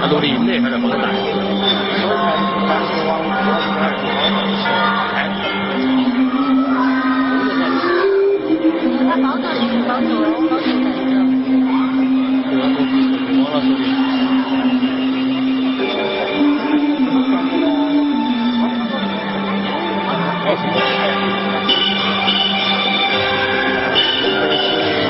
啊，努力，那还得帮他打。Thank you.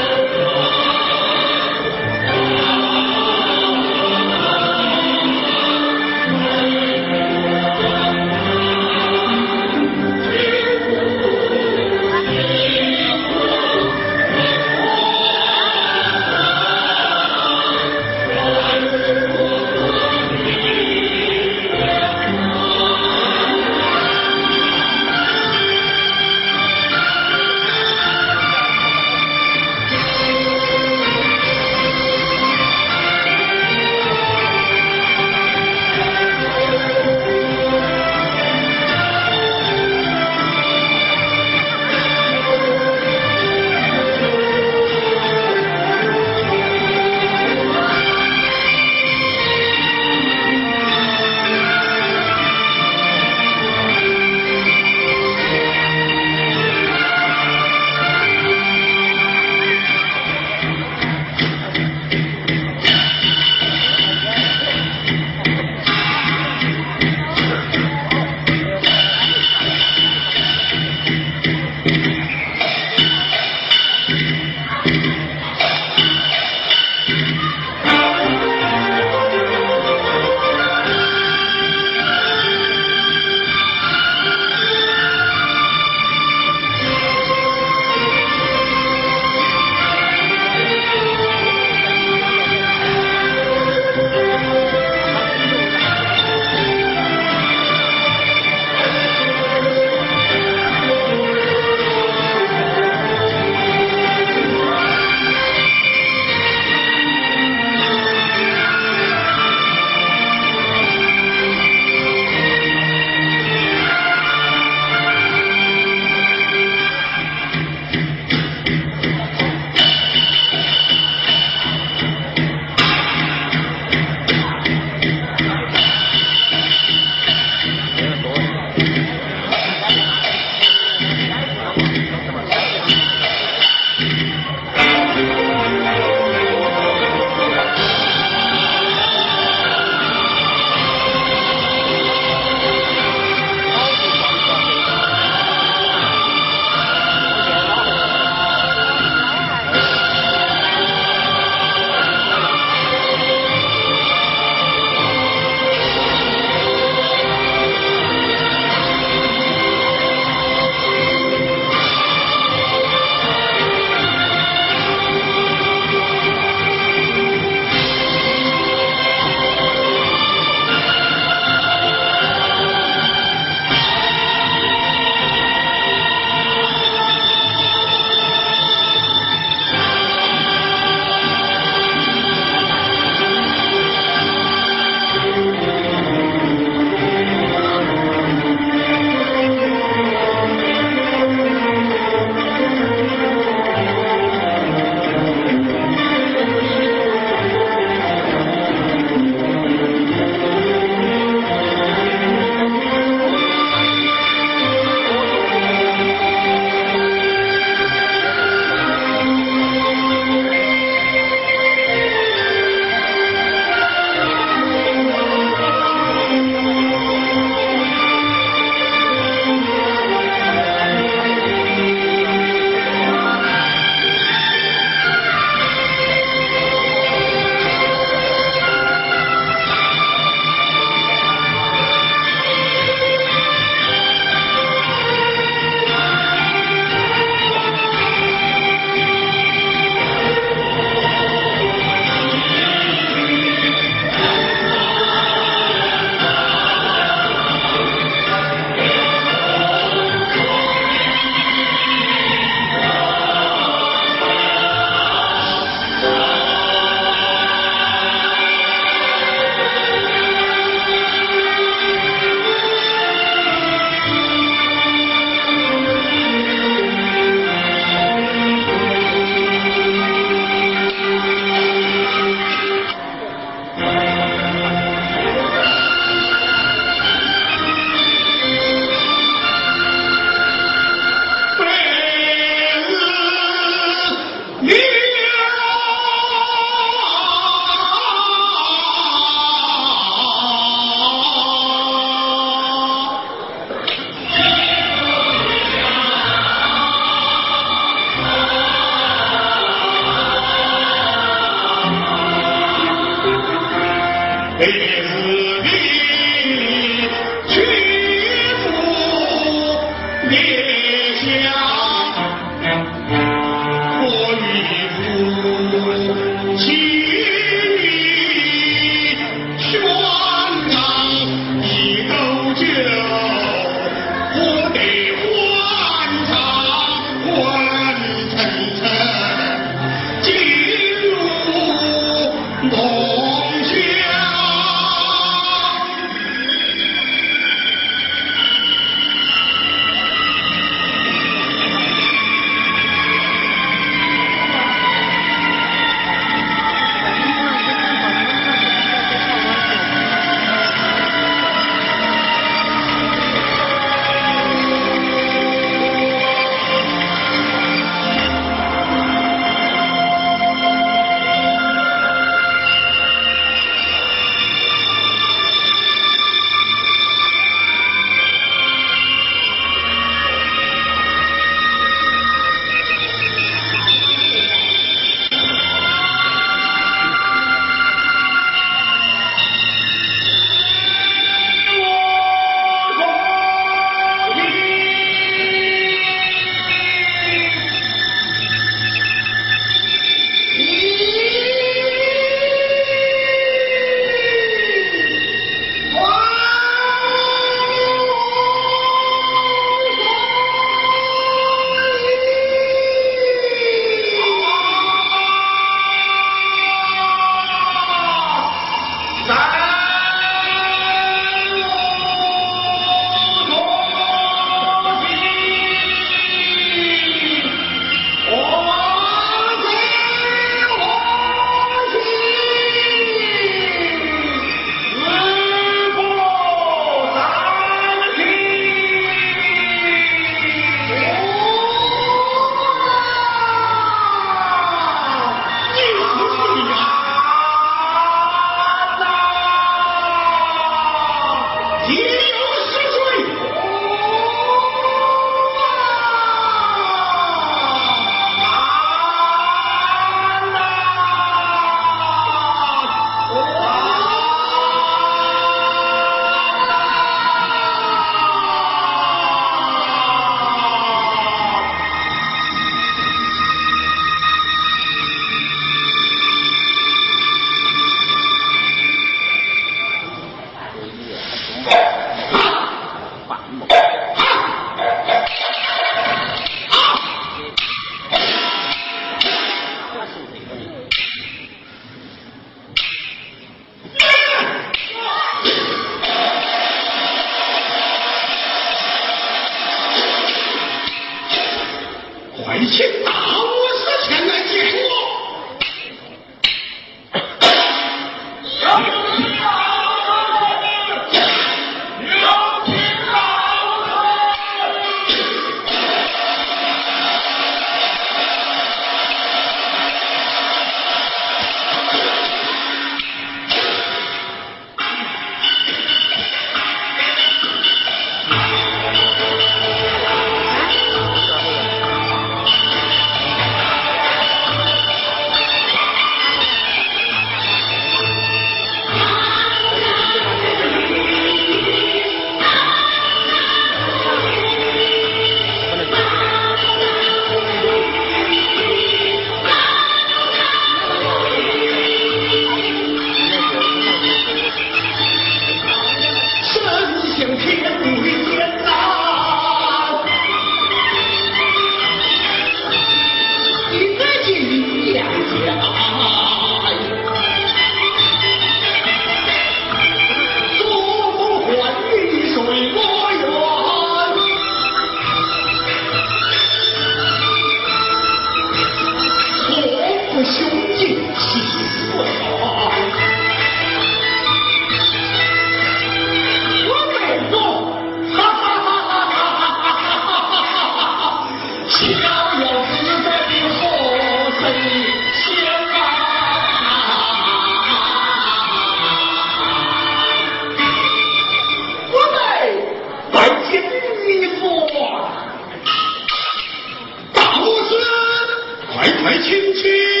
没听见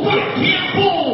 对天不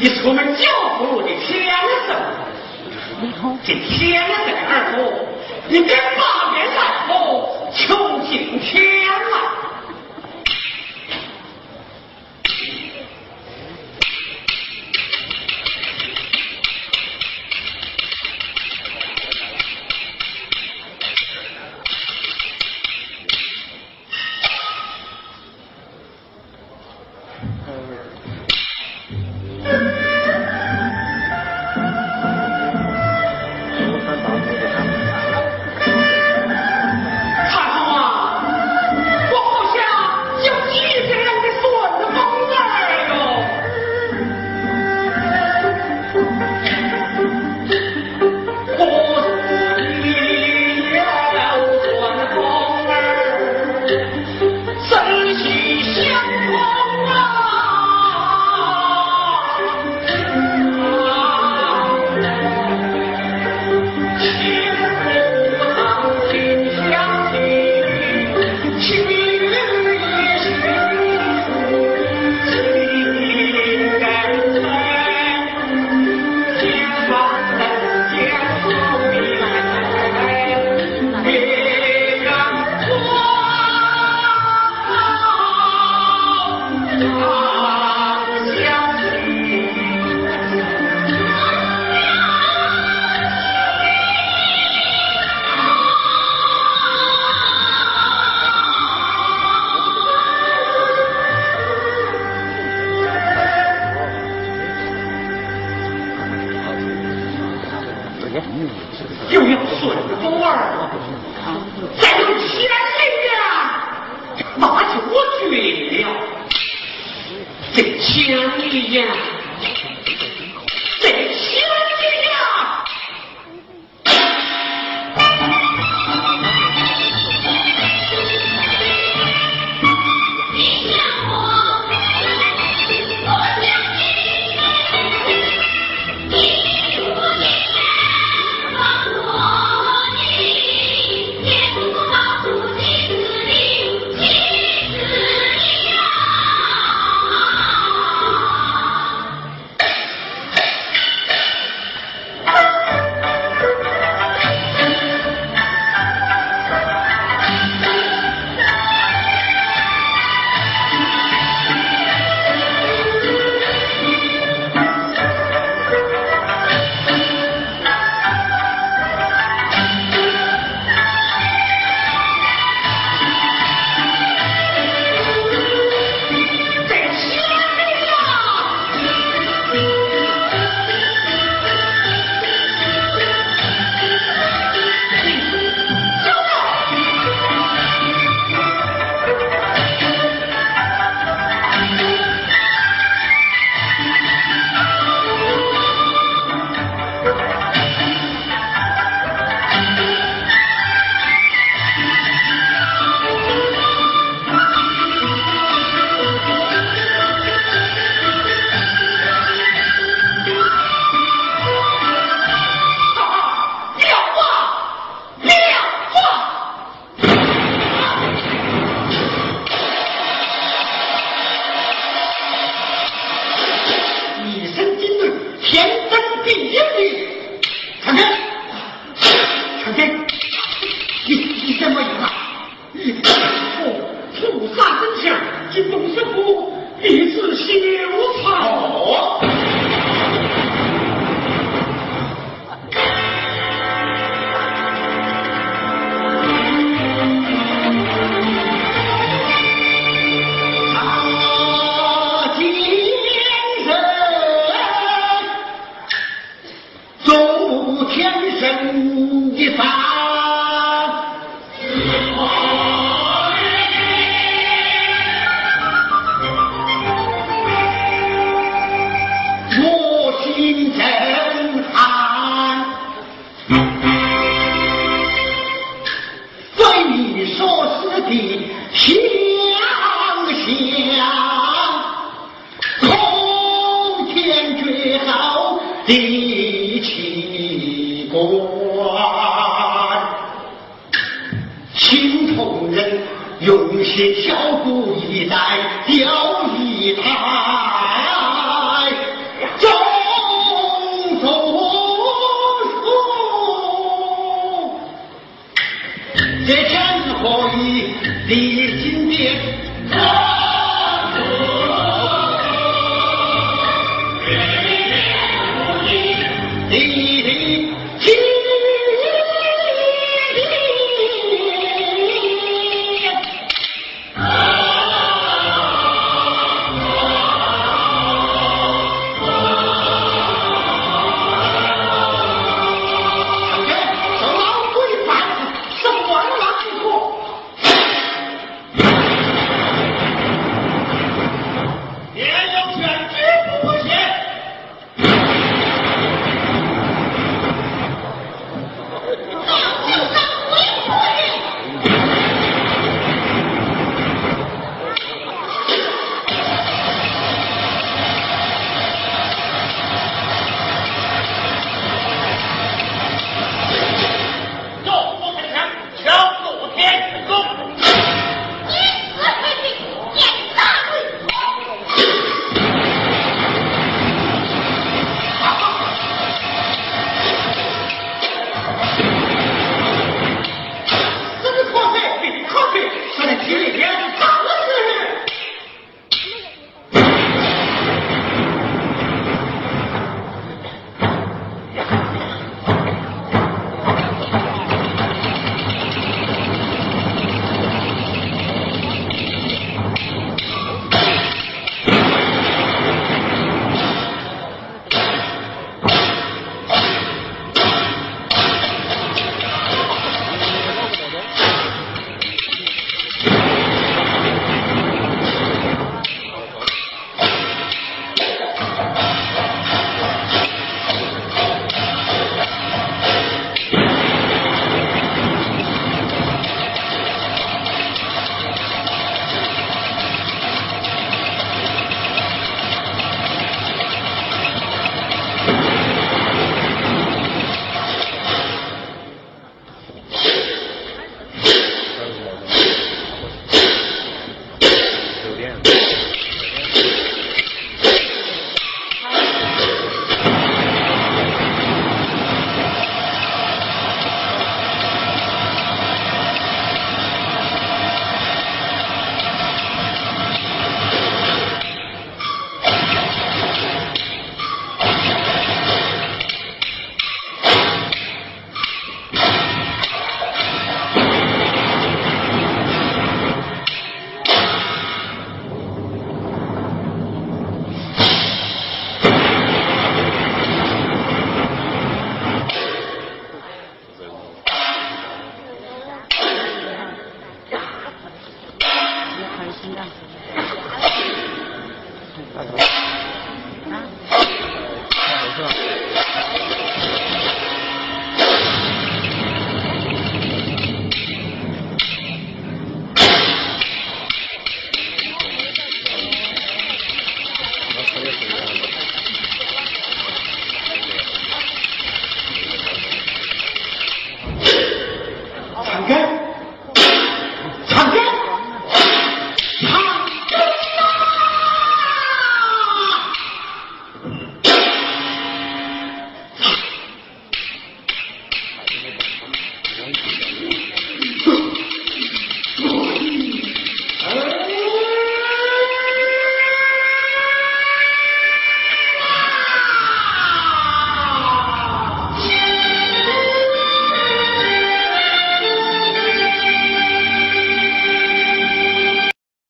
你是我们教父的天生，这天生儿子，你别八面来佛求进天来。又要顺风儿了，再有千来呀，那就我决了，这千里呀。